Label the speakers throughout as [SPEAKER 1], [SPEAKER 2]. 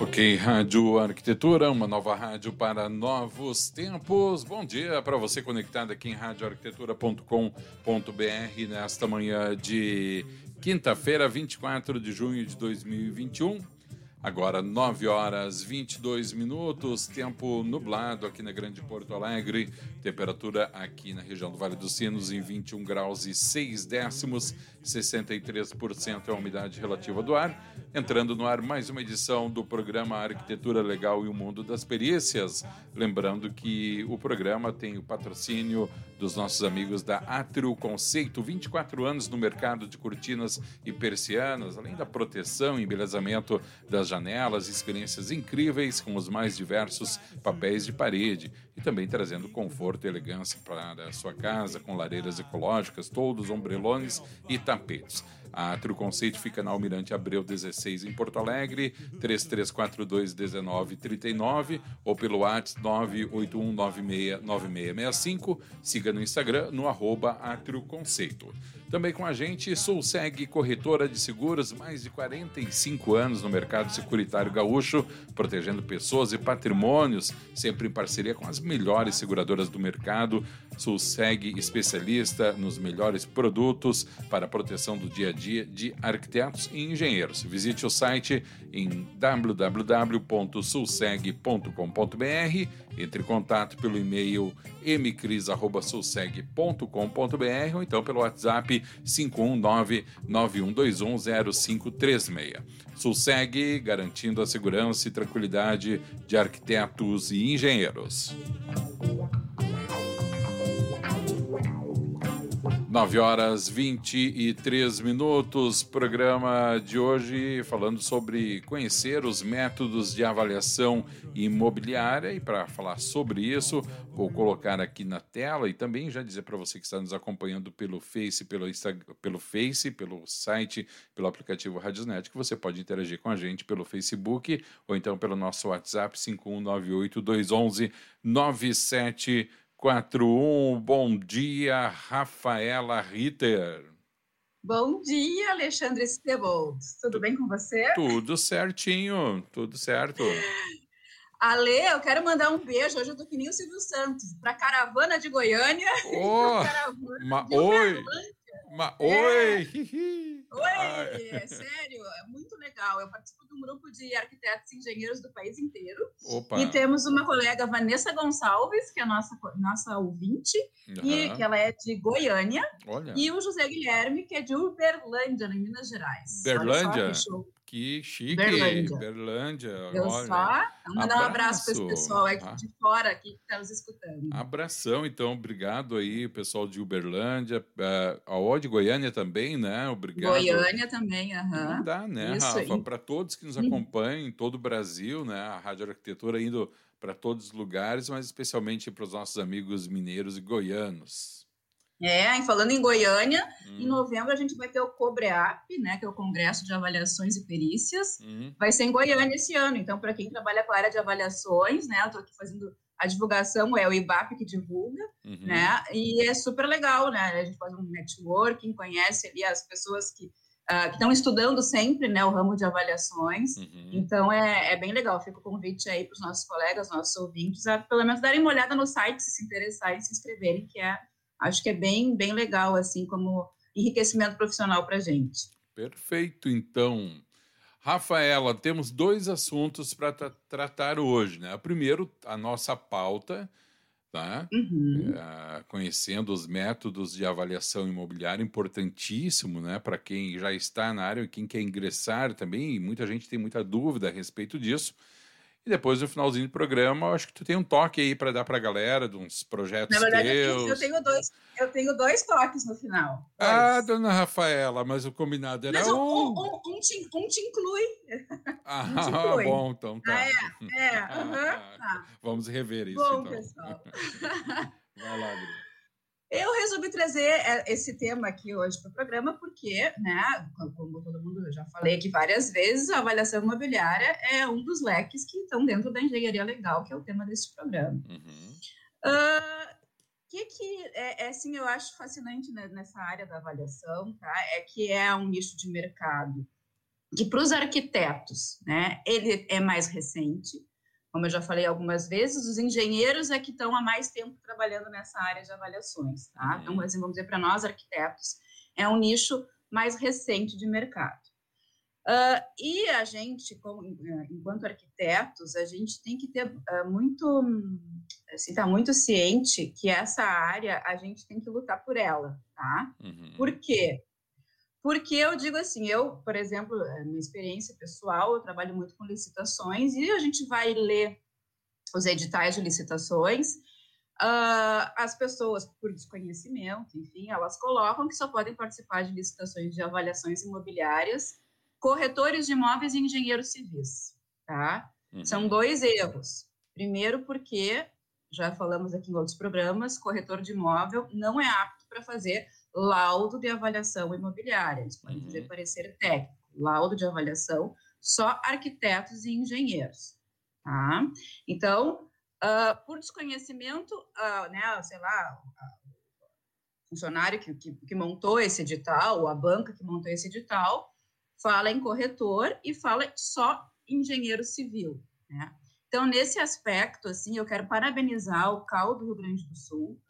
[SPEAKER 1] Ok, Rádio Arquitetura, uma nova rádio para novos tempos. Bom dia para você conectado aqui em radioarquitetura.com.br nesta manhã de quinta-feira, 24 de junho de 2021. Agora 9 horas 22 minutos, tempo nublado aqui na Grande Porto Alegre, temperatura aqui na região do Vale dos Sinos em 21 graus e 6 décimos, 63% é a umidade relativa do ar. Entrando no ar mais uma edição do programa Arquitetura Legal e o Mundo das Perícias. Lembrando que o programa tem o patrocínio dos nossos amigos da Atrio Conceito, 24 anos no mercado de cortinas e persianas, além da proteção e embelezamento das janelas, experiências incríveis com os mais diversos papéis de parede e também trazendo conforto e elegância para a sua casa com lareiras ecológicas, todos ombrelones e tapetes. A True Conceito fica na Almirante Abreu 16 em Porto Alegre, 3342 1939 ou pelo WhatsApp 981969665. Siga no Instagram no arroba Conceito. Também com a gente, Sulseg, corretora de seguros, mais de 45 anos no mercado securitário gaúcho, protegendo pessoas e patrimônios, sempre em parceria com as melhores seguradoras do mercado. Sulseg, especialista nos melhores produtos para a proteção do dia a dia de arquitetos e engenheiros. Visite o site em www.sulseg.com.br, entre em contato pelo e-mail mcris.sulseg.com.br ou então pelo WhatsApp 519-9121-0536. Sulseg, garantindo a segurança e tranquilidade de arquitetos e engenheiros. 9 horas 23 minutos. Programa de hoje falando sobre conhecer os métodos de avaliação imobiliária. E para falar sobre isso, vou colocar aqui na tela e também já dizer para você que está nos acompanhando pelo Face, pelo, Instagram, pelo Face, pelo site, pelo aplicativo Radiosnet, que você pode interagir com a gente pelo Facebook ou então pelo nosso WhatsApp 5198 211 97 41. Bom dia, Rafaela Ritter.
[SPEAKER 2] Bom dia, Alexandre Stebold. Tudo bem com você?
[SPEAKER 1] Tudo certinho, tudo certo.
[SPEAKER 2] Ale, eu quero mandar um beijo. Hoje eu tô que nem o Silvio Santos, para a caravana de Goiânia.
[SPEAKER 1] Oh, caravana de oi! Ma é. Oi!
[SPEAKER 2] Oi! É sério, é muito legal. Eu participo de um grupo de arquitetos e engenheiros do país inteiro.
[SPEAKER 1] Opa.
[SPEAKER 2] E temos uma colega, Vanessa Gonçalves, que é nossa, nossa ouvinte, uhum. e que ela é de Goiânia.
[SPEAKER 1] Olha.
[SPEAKER 2] E o José Guilherme, que é de Uberlândia, em Minas Gerais.
[SPEAKER 1] Uberlândia? Que chique! Berlândia. Berlândia
[SPEAKER 2] Eu olha. só. Vamos mandar um abraço para esse pessoal aqui ah. de fora aqui que está nos escutando.
[SPEAKER 1] Abração, então. Obrigado aí, pessoal de Uberlândia. Uh, a de Goiânia também, né? Obrigado.
[SPEAKER 2] Goiânia também, aham.
[SPEAKER 1] Uhum. Dá, né, Isso Rafa? Para todos que nos acompanham em todo o Brasil, né? A Rádio Arquitetura indo para todos os lugares, mas especialmente para os nossos amigos mineiros e goianos.
[SPEAKER 2] É, falando em Goiânia, hum. em novembro a gente vai ter o COBREAP, né, que é o Congresso de Avaliações e Perícias. Hum. Vai ser em Goiânia esse ano. Então, para quem trabalha com a área de avaliações, né, eu estou aqui fazendo a divulgação, é o IBAP que divulga, uhum. né, e é super legal, né, a gente faz um networking, conhece ali as pessoas que Uh, que estão estudando sempre né, o ramo de avaliações. Uhum. Então, é, é, bem legal. Fica o convite aí para os nossos colegas, nossos ouvintes, a pelo menos darem uma olhada no site, se se interessarem, se inscreverem, que é acho que é bem, bem legal, assim, como enriquecimento profissional para a gente.
[SPEAKER 1] Perfeito, então. Rafaela, temos dois assuntos para tra tratar hoje, né? Primeiro, a nossa pauta, tá?
[SPEAKER 2] Uhum.
[SPEAKER 1] É, conhecendo os métodos de avaliação imobiliária, importantíssimo, né? Para quem já está na área e quem quer ingressar também, muita gente tem muita dúvida a respeito disso. E depois, no finalzinho do programa, acho que tu tem um toque aí para dar para a galera de uns projetos Na verdade, teus.
[SPEAKER 2] Eu tenho dois, eu tenho dois toques no final.
[SPEAKER 1] Dois. Ah, dona Rafaela, mas o combinado era mas um.
[SPEAKER 2] Um, um, um, te, um te inclui.
[SPEAKER 1] Ah, um te inclui. bom, então tá.
[SPEAKER 2] Ah, é, é. Uhum,
[SPEAKER 1] tá. Vamos rever isso.
[SPEAKER 2] Bom,
[SPEAKER 1] então.
[SPEAKER 2] pessoal.
[SPEAKER 1] Vai lá, Adri.
[SPEAKER 2] Eu resolvi trazer é, esse tema aqui hoje para o programa porque, né, como todo mundo já falei aqui várias vezes, a avaliação imobiliária é um dos leques que estão dentro da engenharia legal, que é o tema desse programa. Uhum. Uh, que que é, é assim, eu acho fascinante né, nessa área da avaliação, tá? É que é um nicho de mercado que para os arquitetos, né, ele é mais recente, como eu já falei algumas vezes, os engenheiros é que estão há mais tempo trabalhando nessa área de avaliações, tá? Uhum. Então, assim, vamos dizer, para nós arquitetos, é um nicho mais recente de mercado. Uh, e a gente, como, eh, enquanto arquitetos, a gente tem que ter uh, muito, assim, tá muito ciente que essa área a gente tem que lutar por ela, tá? Uhum. Por quê? Porque eu digo assim, eu, por exemplo, minha experiência pessoal, eu trabalho muito com licitações e a gente vai ler os editais de licitações. Uh, as pessoas, por desconhecimento, enfim, elas colocam que só podem participar de licitações de avaliações imobiliárias corretores de imóveis e engenheiros civis, tá? Uhum. São dois erros. Primeiro, porque, já falamos aqui em outros programas, corretor de imóvel não é apto para fazer laudo de avaliação imobiliária, eles podem uhum. fazer parecer técnico, laudo de avaliação, só arquitetos e engenheiros, tá? Então, uh, por desconhecimento, uh, né, sei lá, o funcionário que, que, que montou esse edital, ou a banca que montou esse edital, fala em corretor e fala só engenheiro civil, né? Então, nesse aspecto, assim, eu quero parabenizar o CAL do Rio Grande do Sul,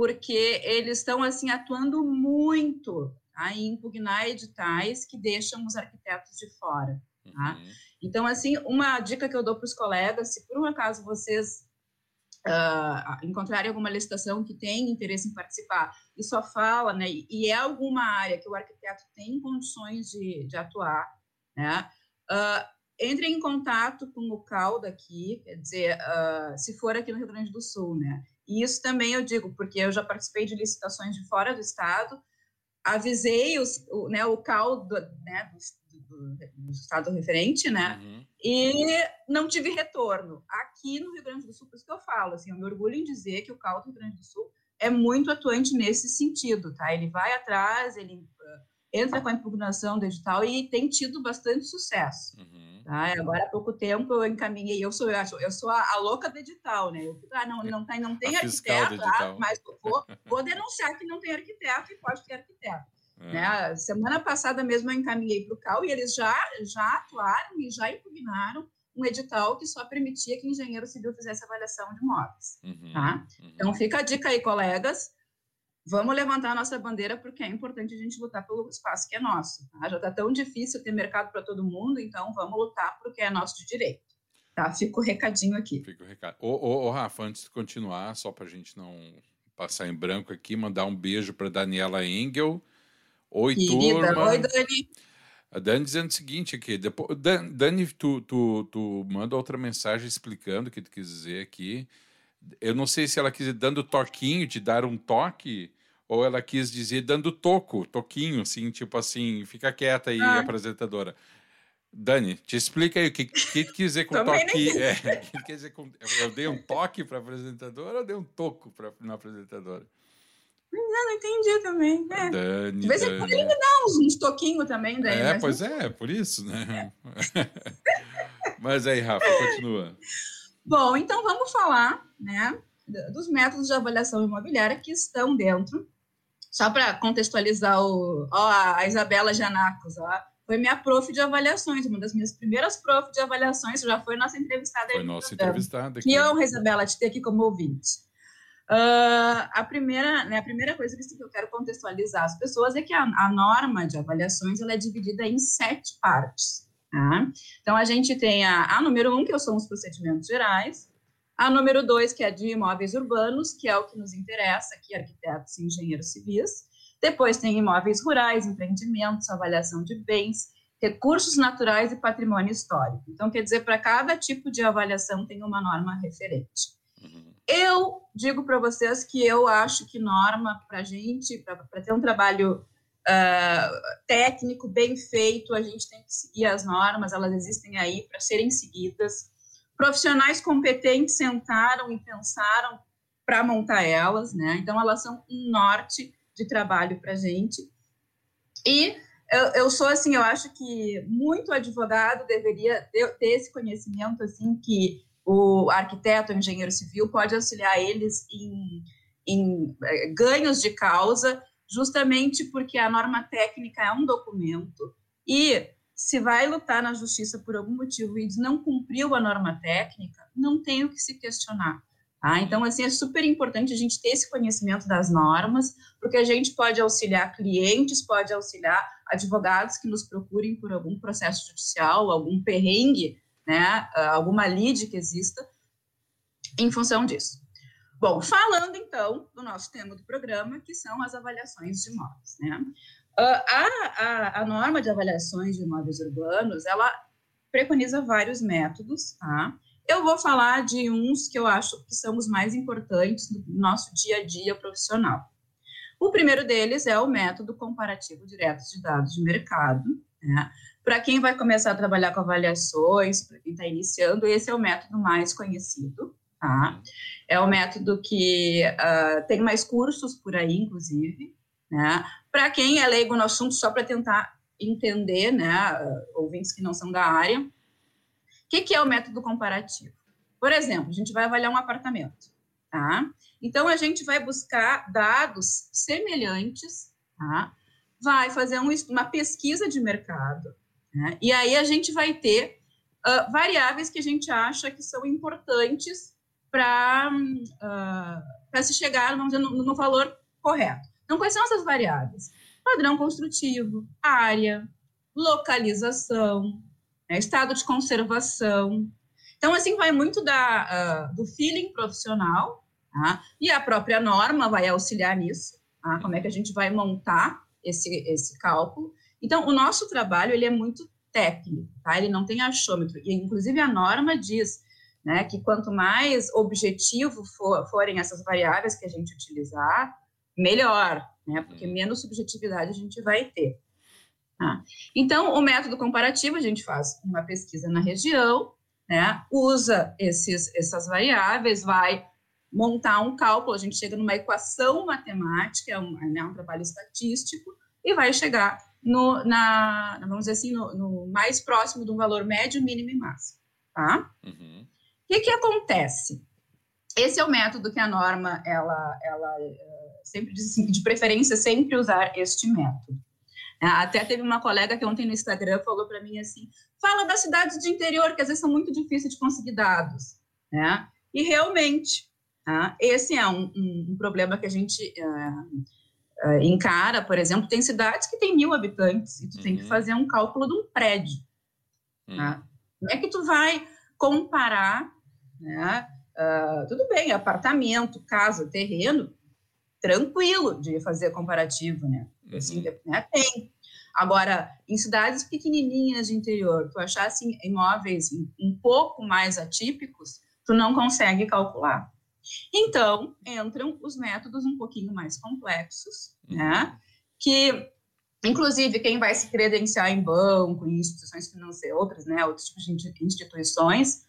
[SPEAKER 2] porque eles estão assim atuando muito tá, em impugnar editais que deixam os arquitetos de fora. Tá? Uhum. Então, assim, uma dica que eu dou para os colegas, se por um acaso vocês uh, encontrarem alguma licitação que tem interesse em participar e só fala, né, e é alguma área que o arquiteto tem condições de, de atuar, né, uh, entre em contato com o CAL daqui, quer dizer, uh, se for aqui no Rio Grande do Sul, né, e isso também eu digo, porque eu já participei de licitações de fora do estado, avisei os, o, né, o CAL do, né, do, do, do estado referente, né, uhum. e não tive retorno. Aqui no Rio Grande do Sul, por isso que eu falo, assim, eu me orgulho em dizer que o CAL do Rio Grande do Sul é muito atuante nesse sentido, tá? Ele vai atrás, ele uh, entra com a impugnação digital e tem tido bastante sucesso. Uhum. Tá? Agora, há pouco tempo, eu encaminhei, eu sou, eu sou a, a louca do edital, né? Eu, ah, não, não tem, não tem arquiteto, ah, mas vou, vou denunciar que não tem arquiteto e pode ter arquiteto. É. Né? Semana passada mesmo eu encaminhei para o CAL e eles já, já atuaram e já impugnaram um edital que só permitia que engenheiro civil fizesse avaliação de imóveis. Uhum, tá? Uhum. Então, fica a dica aí, colegas vamos levantar a nossa bandeira porque é importante a gente lutar pelo espaço que é nosso. Tá? Já está tão difícil ter mercado para todo mundo, então vamos lutar porque é nosso de direito. Tá? Fica o recadinho aqui.
[SPEAKER 1] Fica o recado. Ô, ô, ô Rafa, antes de continuar, só para a gente não passar em branco aqui, mandar um beijo para Daniela Engel. Oi, Querida, turma.
[SPEAKER 2] Oi, Dani.
[SPEAKER 1] A Dani dizendo o seguinte aqui, depois, Dani, tu, tu, tu manda outra mensagem explicando o que tu quis dizer aqui. Eu não sei se ela quis dando toquinho, te dar um toque, ou ela quis dizer dando toco, toquinho, assim, tipo assim, fica quieta aí, ah. apresentadora. Dani, te explica aí o que, que quer dizer com toque. É, que quer dizer com, eu dei um toque para apresentadora ou dei um toco para a apresentadora?
[SPEAKER 2] Não, não entendi também. É. Dani, De vez em quando ele me dá uns, uns toquinhos também. Daí,
[SPEAKER 1] é, pois é, por isso, né? É. mas aí, Rafa, continua.
[SPEAKER 2] Bom, então vamos falar né, dos métodos de avaliação imobiliária que estão dentro. Só para contextualizar o, ó, a Isabela Janacos, ó, foi minha prof de avaliações, uma das minhas primeiras prof de avaliações, já foi nossa entrevistada.
[SPEAKER 1] Foi nossa entrevistada.
[SPEAKER 2] Que honra, Isabela, te ter aqui como ouvinte. Uh, a, primeira, né, a primeira coisa que eu quero contextualizar as pessoas é que a, a norma de avaliações ela é dividida em sete partes. Tá? Então, a gente tem a, a número um, que são os procedimentos gerais, a número dois, que é de imóveis urbanos, que é o que nos interessa aqui, arquitetos e engenheiros civis. Depois tem imóveis rurais, empreendimentos, avaliação de bens, recursos naturais e patrimônio histórico. Então, quer dizer, para cada tipo de avaliação tem uma norma referente. Uhum. Eu digo para vocês que eu acho que norma, para a gente, para ter um trabalho uh, técnico bem feito, a gente tem que seguir as normas, elas existem aí para serem seguidas. Profissionais competentes sentaram e pensaram para montar elas, né? Então, elas são um norte de trabalho para gente. E eu, eu, sou assim, eu acho que muito advogado deveria ter, ter esse conhecimento, assim, que o arquiteto, o engenheiro civil pode auxiliar eles em, em eh, ganhos de causa, justamente porque a norma técnica é um documento e se vai lutar na justiça por algum motivo e não cumpriu a norma técnica, não tem o que se questionar. Tá? Então, assim, é super importante a gente ter esse conhecimento das normas, porque a gente pode auxiliar clientes, pode auxiliar advogados que nos procurem por algum processo judicial, algum perrengue, né, ah, alguma lide que exista, em função disso. Bom, falando então do nosso tema do programa, que são as avaliações de imóveis. Né? Ah, a, a, a norma de avaliações de imóveis urbanos, ela preconiza vários métodos, tá? Eu vou falar de uns que eu acho que são os mais importantes do nosso dia a dia profissional. O primeiro deles é o método comparativo direto de dados de mercado. Né? Para quem vai começar a trabalhar com avaliações, para quem está iniciando, esse é o método mais conhecido. Tá? É o método que uh, tem mais cursos por aí, inclusive. Né? Para quem é leigo no assunto, só para tentar entender, né, ouvintes que não são da área, que, que é o método comparativo? Por exemplo, a gente vai avaliar um apartamento, tá? Então, a gente vai buscar dados semelhantes, tá? Vai fazer um, uma pesquisa de mercado, né? e aí a gente vai ter uh, variáveis que a gente acha que são importantes para uh, se chegar, vamos dizer, no, no valor correto. Então, quais são essas variáveis? Padrão construtivo, área, localização, né, estado de conservação. Então, assim, vai muito da, uh, do feeling profissional, tá? e a própria norma vai auxiliar nisso, tá? como é que a gente vai montar esse, esse cálculo. Então, o nosso trabalho, ele é muito técnico, tá? ele não tem achômetro, e inclusive a norma diz né, que quanto mais objetivo for, forem essas variáveis que a gente utilizar, melhor, né, porque uhum. menos subjetividade a gente vai ter. Ah, então, o método comparativo, a gente faz uma pesquisa na região, né, usa esses, essas variáveis, vai montar um cálculo, a gente chega numa equação matemática, é um, né, um trabalho estatístico, e vai chegar no, na, vamos dizer assim, no, no, mais próximo do valor médio, mínimo e máximo, tá? Uhum. O que que acontece? Esse é o método que a norma, ela, ela sempre diz assim, de preferência sempre usar este método. Até teve uma colega que ontem no Instagram falou para mim assim: fala das cidades de interior, que às vezes são muito difíceis de conseguir dados. Né? E realmente, tá? esse é um, um, um, problema que a gente uh, uh, encara. Por exemplo, tem cidades que têm mil habitantes e tu uhum. tem que uhum. fazer um cálculo de um prédio. Uhum. Tá? Não é que tu vai comparar, né? Uh, tudo bem, apartamento, casa, terreno, tranquilo de fazer comparativo, né? Assim, uhum. né? Tem. Agora, em cidades pequenininhas de interior, tu achasse assim, imóveis um pouco mais atípicos, tu não consegue calcular. Então, entram os métodos um pouquinho mais complexos, uhum. né? Que, inclusive, quem vai se credenciar em banco, em instituições financeiras, outras, né? Outros tipos de instituições,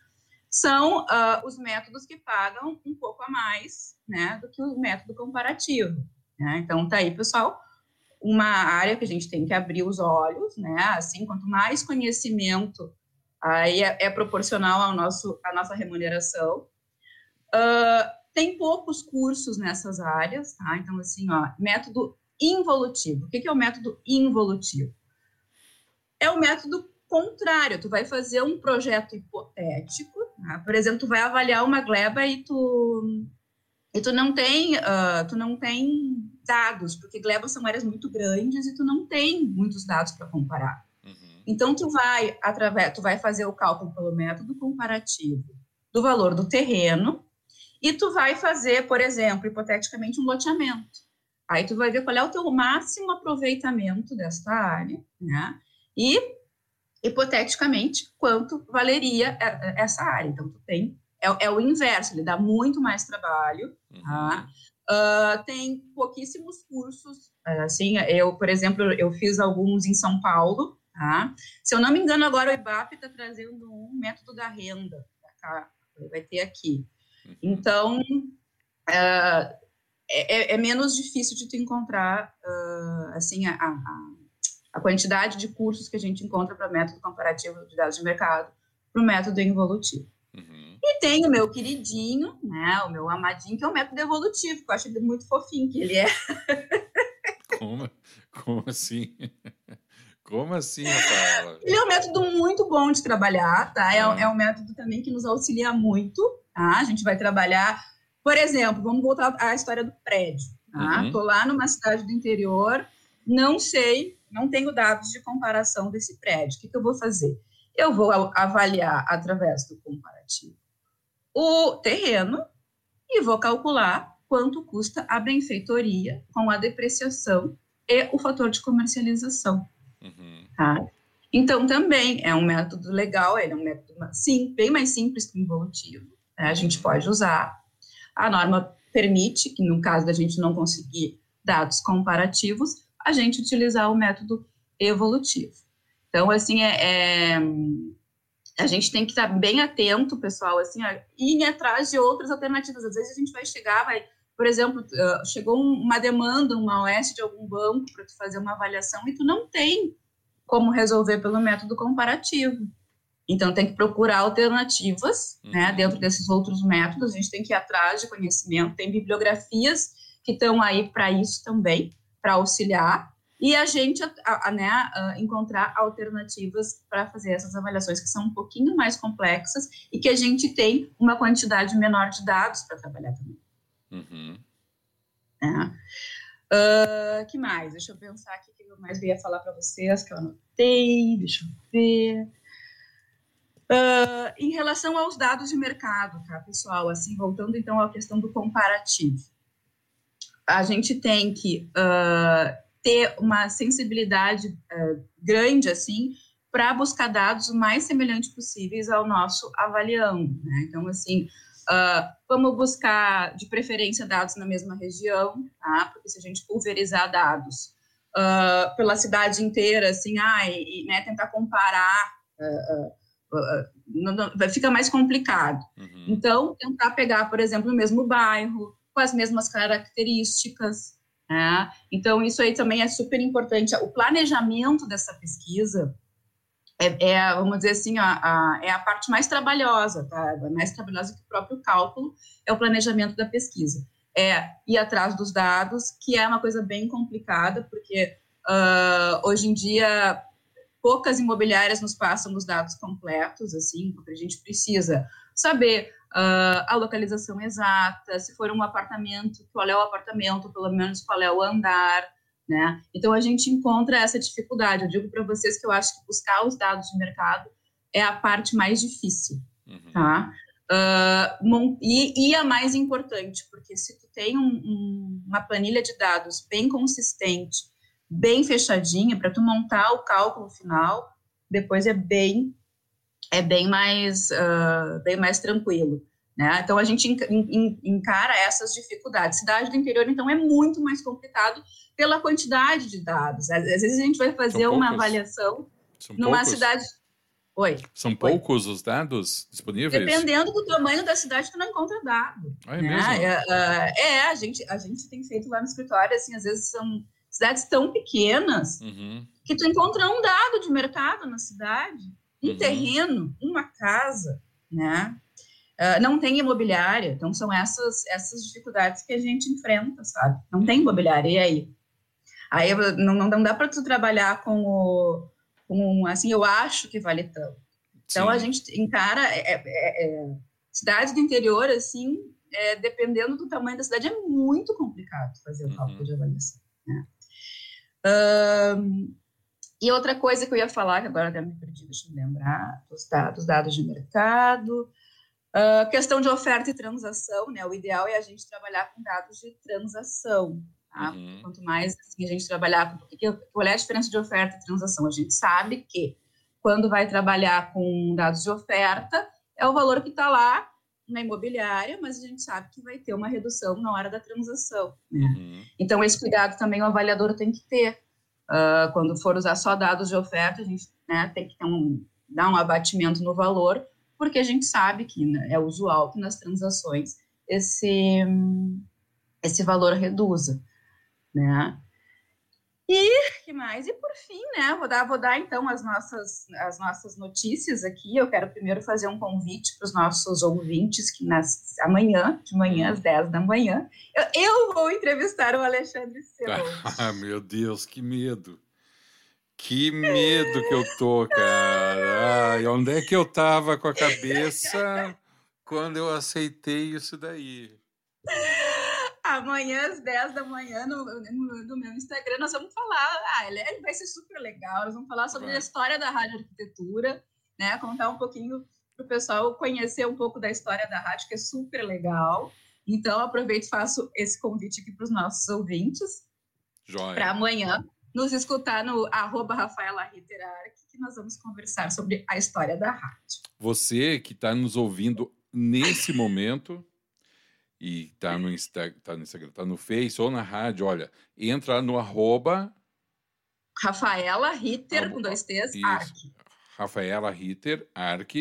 [SPEAKER 2] são uh, os métodos que pagam um pouco a mais, né? Do que o método comparativo. Né? Então, tá aí, pessoal uma área que a gente tem que abrir os olhos, né? Assim, quanto mais conhecimento, aí é, é proporcional ao nosso, à nossa remuneração. Uh, tem poucos cursos nessas áreas, tá? Então, assim, ó, método involutivo. O que, que é o método involutivo? É o método contrário. Tu vai fazer um projeto hipotético, tá? por exemplo, tu vai avaliar uma gleba e tu e tu não tem, uh, tu não tem dados, porque glebas são áreas muito grandes e tu não tem muitos dados para comparar. Uhum. Então tu vai através, tu vai fazer o cálculo pelo método comparativo do valor do terreno e tu vai fazer, por exemplo, hipoteticamente um loteamento. Aí tu vai ver qual é o teu máximo aproveitamento desta área, né? E hipoteticamente, quanto valeria essa área. Então, tu tem, é, é o inverso, ele dá muito mais trabalho, uhum. tá? Uh, tem pouquíssimos cursos, assim, eu, por exemplo, eu fiz alguns em São Paulo, tá? Se eu não me engano, agora o IBAP está trazendo um método da renda, tá? vai ter aqui. Uhum. Então, uh, é, é, menos difícil de tu encontrar, uh, assim, a, a, a, quantidade de cursos que a gente encontra para método comparativo de dados de mercado para o método evolutivo. Uhum. E tem o meu queridinho, né, o meu amadinho, que é o método evolutivo, que eu acho ele muito fofinho que ele é.
[SPEAKER 1] Como, como assim? Como assim, Rafaela?
[SPEAKER 2] Ele é um método muito bom de trabalhar, tá? É, uhum. é um método também que nos auxilia muito, tá? A gente vai trabalhar por exemplo, vamos voltar à história do prédio. Tá? Uhum. Tô lá numa cidade do interior, não sei, não tenho dados de comparação desse prédio. O que, que eu vou fazer? Eu vou avaliar através do comparativo o terreno e vou calcular quanto custa a benfeitoria com a depreciação e o fator de comercialização. Uhum. Tá? Então, também é um método legal, ele é um método sim, bem mais simples que o involutivo. Né? A gente pode usar a norma permite que, no caso da gente não conseguir dados comparativos, a gente utilizar o método evolutivo. Então, assim, é, é a gente tem que estar bem atento, pessoal, assim, ir atrás de outras alternativas. Às vezes a gente vai chegar, vai, por exemplo, chegou uma demanda, uma OS de algum banco para tu fazer uma avaliação e tu não tem como resolver pelo método comparativo. Então, tem que procurar alternativas, né, uhum. né, dentro desses outros métodos, a gente tem que ir atrás de conhecimento, tem bibliografias que estão aí para isso também, para auxiliar, e a gente a, a, né, a encontrar alternativas para fazer essas avaliações que são um pouquinho mais complexas e que a gente tem uma quantidade menor de dados para trabalhar também. Uhum. É. Uh, que mais? Deixa eu pensar aqui o que eu mais ia falar para vocês, que eu anotei, deixa eu ver. Uh, em relação aos dados de mercado, tá, pessoal? Assim, voltando então à questão do comparativo. A gente tem que uh, ter uma sensibilidade uh, grande, assim, para buscar dados o mais semelhantes possíveis ao nosso avaliando, né? Então, assim, vamos buscar, de preferência, dados na mesma região, tá? Porque se a gente pulverizar dados pela cidade inteira, assim, ah, e, né, tentar comparar não, não, fica mais complicado. Uhum. Então, tentar pegar, por exemplo, o mesmo bairro, com as mesmas características. Né? Então, isso aí também é super importante. O planejamento dessa pesquisa é, é vamos dizer assim, a, a, é a parte mais trabalhosa, tá? Mais trabalhosa que o próprio cálculo, é o planejamento da pesquisa. É ir atrás dos dados, que é uma coisa bem complicada, porque uh, hoje em dia poucas imobiliárias nos passam os dados completos, assim, porque a gente precisa saber uh, a localização exata, se for um apartamento, qual é o apartamento, pelo menos qual é o andar, né? Então a gente encontra essa dificuldade. Eu digo para vocês que eu acho que buscar os dados de mercado é a parte mais difícil, uhum. tá? Uh, e, e, a mais importante, porque se tu tem um, um, uma planilha de dados bem consistente, bem fechadinha para tu montar o cálculo final, depois é bem é bem mais uh, bem mais tranquilo. Né? Então a gente encara essas dificuldades. Cidade do interior, então, é muito mais complicado pela quantidade de dados. Às vezes a gente vai fazer uma avaliação São numa poucos? cidade.
[SPEAKER 1] Oi. São Oi. poucos os dados disponíveis?
[SPEAKER 2] Dependendo do tamanho da cidade, tu não encontra dado.
[SPEAKER 1] Ah, é, né? mesmo? É,
[SPEAKER 2] uh, é, a gente, a gente tem feito lá no escritório, assim, às vezes são cidades tão pequenas uhum. que tu encontra um dado de mercado na cidade, um uhum. terreno, uma casa, né? Uh, não tem imobiliária, então são essas essas dificuldades que a gente enfrenta, sabe? Não tem imobiliária, e aí? Aí não, não dá para tu trabalhar com o, com, assim, eu acho que vale tanto. Então Sim. a gente encara, é, é, é, cidade do interior, assim, é, dependendo do tamanho da cidade, é muito complicado fazer o cálculo uhum. de avaliação. Né? Um, e outra coisa que eu ia falar, que agora até me perdi, deixa eu me lembrar, dos dados, dados de mercado, uh, questão de oferta e transação, né? O ideal é a gente trabalhar com dados de transação, tá? Uhum. Quanto mais assim, a gente trabalhar com... Porque, qual é a diferença de oferta e transação? A gente sabe que quando vai trabalhar com dados de oferta, é o valor que está lá na imobiliária, mas a gente sabe que vai ter uma redução na hora da transação. Né? Uhum. Então, esse cuidado também o avaliador tem que ter. Uh, quando for usar só dados de oferta, a gente né, tem que um, dar um abatimento no valor, porque a gente sabe que né, é usual que nas transações esse, esse valor reduza. Né? E que mais? E por fim, né? Vou dar, vou dar então as nossas, as nossas notícias aqui. Eu quero primeiro fazer um convite para os nossos ouvintes que nas, amanhã, de manhã às 10 da manhã, eu, eu vou entrevistar o Alexandre Seu.
[SPEAKER 1] Ah, meu Deus, que medo! Que medo que eu tô, cara. Ai, onde é que eu tava com a cabeça quando eu aceitei isso daí?
[SPEAKER 2] Amanhã às 10 da manhã no, no, no, meu Instagram nós vamos falar, ah, ele, ele, vai ser super legal, nós vamos falar sobre vai. a história da rádio arquitetura, né, contar um pouquinho para o pessoal conhecer um pouco da história da rádio, que é super legal. Então, aproveito e faço esse convite aqui para os nossos ouvintes. Para amanhã nos escutar no arroba Rafaela que nós vamos conversar sobre a história da rádio.
[SPEAKER 1] Você que está nos ouvindo nesse momento, e tá no, Insta, tá no Instagram, tá no Face ou na rádio, olha, entra no arroba
[SPEAKER 2] Rafaela Ritter, com dois T's, Arc.
[SPEAKER 1] Rafaela Ritter, Arc.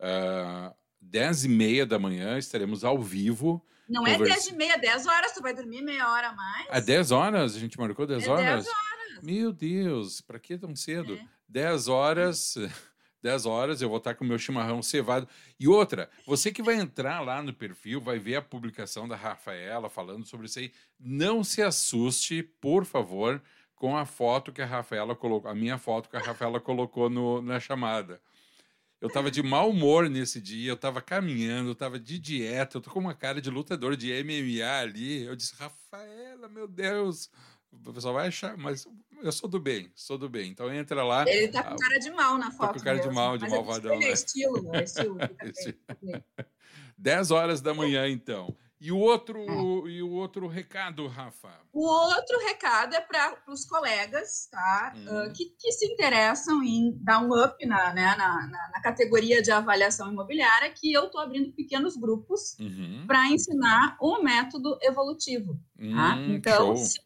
[SPEAKER 1] Uh, dez e meia da manhã estaremos ao vivo.
[SPEAKER 2] Não conversa... é dez e meia, dez horas, tu vai dormir meia hora a mais?
[SPEAKER 1] É dez horas? A gente marcou dez é horas? Dez horas. Meu Deus, para que tão cedo? É. Dez horas... 10 horas, eu vou estar com o meu chimarrão cevado. E outra, você que vai entrar lá no perfil, vai ver a publicação da Rafaela falando sobre isso aí. Não se assuste, por favor, com a foto que a Rafaela colocou, a minha foto que a Rafaela colocou no, na chamada. Eu estava de mau humor nesse dia, eu estava caminhando, eu estava de dieta, eu tô com uma cara de lutador de MMA ali. Eu disse, Rafaela, meu Deus, o pessoal vai achar, mas eu sou do bem, sou do bem. Então entra lá.
[SPEAKER 2] Ele tá com cara de mal na foto.
[SPEAKER 1] Tá com cara mesmo. de mal, de mas malvadão.
[SPEAKER 2] Ele é né? estilo, é estilo.
[SPEAKER 1] 10 horas da manhã, então. E o outro, é. e o outro recado, Rafa?
[SPEAKER 2] O outro recado é para os colegas tá? Hum. Uh, que, que, se interessam em dar um up na, né, na, na, na categoria de avaliação imobiliária, que eu estou abrindo pequenos grupos uhum. para ensinar o método evolutivo. Tá? Hum, então, show. se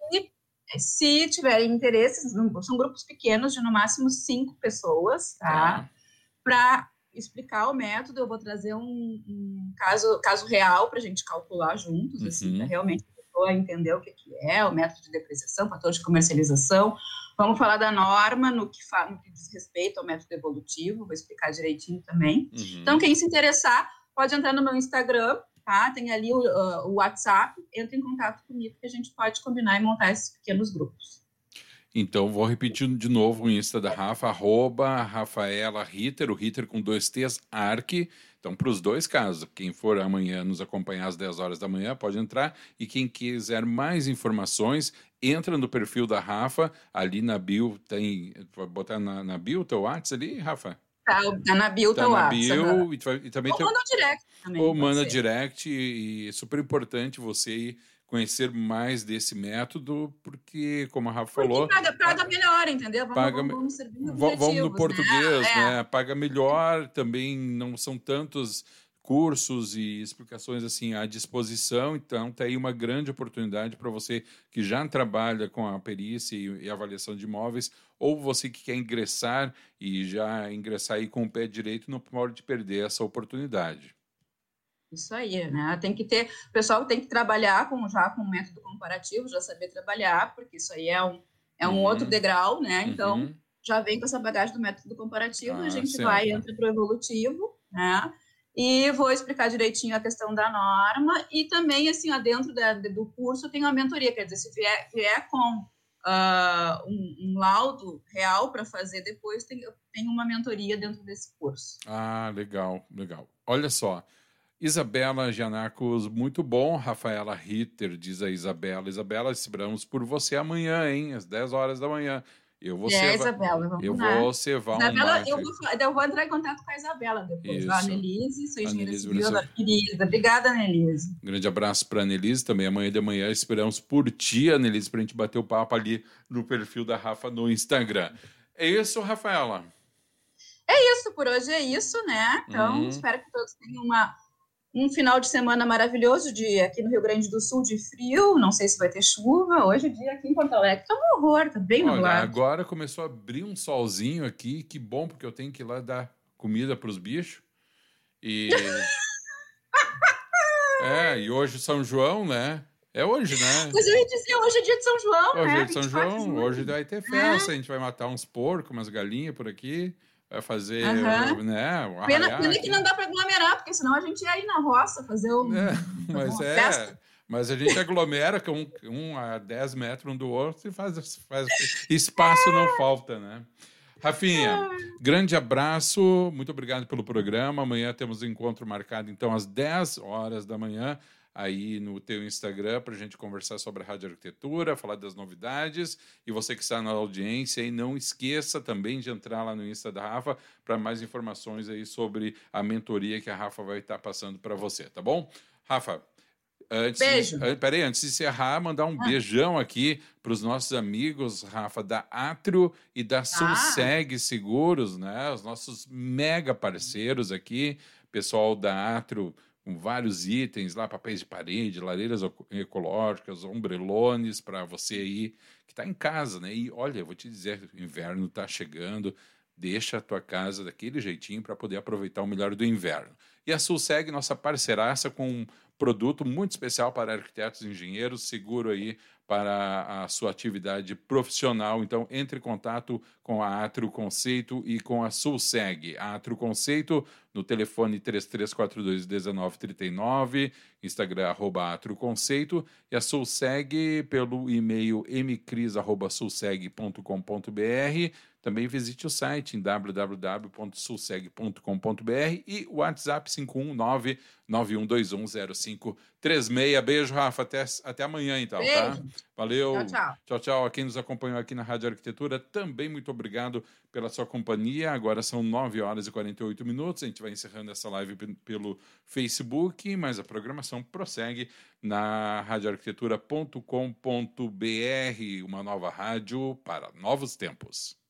[SPEAKER 2] se tiverem interesse, são grupos pequenos de no máximo cinco pessoas, tá? Ah. Para explicar o método, eu vou trazer um, um caso, caso real para a gente calcular juntos, uhum. assim, para realmente a pessoa entender o que, é o método de depreciação, fator de comercialização. Vamos falar da norma no que, no que diz respeito ao método evolutivo, vou explicar direitinho também. Uhum. Então, quem se interessar, pode entrar no meu Instagram, tá? Tem ali o, uh, o WhatsApp, entra em contato comigo que a gente pode combinar e montar esses pequenos grupos.
[SPEAKER 1] Então, vou repetir de novo o Insta da Rafa, arroba Rafaela Ritter, o Ritter com dois T's, Arc. Então, para os dois casos, quem for amanhã nos acompanhar às 10 horas da manhã, pode entrar. E quem quiser mais informações, entra no perfil da Rafa, ali na bio, tem. Vou botar na, na bio o teu WhatsApp ali, Rafa?
[SPEAKER 2] Tá, tá na bio, tá, tá na
[SPEAKER 1] bio, e, e, também
[SPEAKER 2] Ou tem... manda direct também.
[SPEAKER 1] Ou manda direct, e é super importante você conhecer mais desse método, porque, como a Rafa porque falou...
[SPEAKER 2] paga, paga melhor, entendeu?
[SPEAKER 1] Vamos, paga, vamos, vamos, vamos no né? português, né? né? Paga melhor, também não são tantos cursos e explicações assim à disposição. Então, tem aí uma grande oportunidade para você que já trabalha com a perícia e, e, avaliação de imóveis, ou você que quer ingressar e já ingressar aí com o pé direito, não pode perder essa oportunidade.
[SPEAKER 2] Isso aí, né? Tem que ter, o pessoal tem que trabalhar com já com método comparativo, já saber trabalhar, porque isso aí é um, é um uhum. outro degrau, né? Então, uhum. já vem com essa bagagem do método comparativo, ah, a gente certo. vai entra para o evolutivo, né? E vou explicar direitinho a questão da norma e também, assim, dentro da, do curso tem uma mentoria, quer dizer, se vier, vier com uh, um, um, laudo real para fazer depois, tem, tem uma mentoria dentro desse curso.
[SPEAKER 1] Ah, legal, legal. Olha só, Isabela Janacos, muito bom. Rafaela Ritter, diz a Isabela. Isabela, esperamos por você amanhã, hein? Às 10 horas da manhã. Eu vou
[SPEAKER 2] é, Isabela,
[SPEAKER 1] eu
[SPEAKER 2] lá.
[SPEAKER 1] vou cevar
[SPEAKER 2] Isabela, um eu, vou, eu vou entrar em contato com a Isabela depois. Isso. A Anelise, sou engenheira civil da querida. Obrigada, Anelise.
[SPEAKER 1] Um grande abraço para a Anelise também. Amanhã de manhã esperamos por ti, Anelise, para a gente bater o papo ali no perfil da Rafa no Instagram. É isso, Rafaela?
[SPEAKER 2] É isso, por hoje é isso, né? Então, uhum. espero que todos tenham uma, um final de semana maravilhoso de aqui no Rio Grande do Sul de frio. Não sei se vai ter chuva. Hoje o dia aqui em Porto Alegre tá um horror, tá bem
[SPEAKER 1] Olha, Agora começou a abrir um solzinho aqui. Que bom, porque eu tenho que ir lá dar comida para os bichos. E. é, e hoje São João, né? É hoje, né?
[SPEAKER 2] Mas eu ia dizer, hoje é dia de São João,
[SPEAKER 1] hoje
[SPEAKER 2] né?
[SPEAKER 1] Hoje é de São João, hoje vai ter festa, é. a gente vai matar uns porcos, umas galinhas por aqui, vai fazer, uhum. né?
[SPEAKER 2] Um pena, pena que não dá para aglomerar, porque senão a gente ia ir na roça fazer um,
[SPEAKER 1] é, mas é, festa. Mas a gente aglomera com um, um a 10 metros um do outro e faz, faz espaço não falta, né? Rafinha, grande abraço, muito obrigado pelo programa. Amanhã temos um encontro marcado, então, às 10 horas da manhã aí no teu Instagram para a gente conversar sobre a rádio arquitetura, falar das novidades. E você que está na audiência, aí não esqueça também de entrar lá no Insta da Rafa para mais informações aí sobre a mentoria que a Rafa vai estar passando para você, tá bom? Rafa, Antes
[SPEAKER 2] Beijo.
[SPEAKER 1] Peraí, antes de encerrar, mandar um ah. beijão aqui para os nossos amigos, Rafa, da Atrio e da ah. Seguros, né? Os nossos mega parceiros aqui, pessoal da Atrio com vários itens lá, papéis de parede, lareiras ecológicas, ombrelones para você aí que está em casa, né? E olha, vou te dizer, o inverno está chegando, deixa a tua casa daquele jeitinho para poder aproveitar o melhor do inverno. E a Sulseg, nossa parceiraça com um produto muito especial para arquitetos e engenheiros, seguro aí para a sua atividade profissional. Então, entre em contato com a Atro Conceito e com a Sulseg. A Atro Conceito no telefone 3342-1939, Instagram arroba Atro Conceito e a Sulseg pelo e-mail mcris.sulseg.com.br também visite o site em www.sulseg.com.br e o WhatsApp 519 91210536. Beijo, Rafa. Até, até amanhã, então, tá? Beijo. tá? Valeu.
[SPEAKER 2] Tchau, tchau.
[SPEAKER 1] Tchau, tchau. A quem nos acompanhou aqui na Rádio Arquitetura, também muito obrigado pela sua companhia. Agora são 9 horas e 48 minutos. A gente vai encerrando essa live pelo Facebook, mas a programação prossegue na radioarquitetura.com.br, uma nova rádio para novos tempos.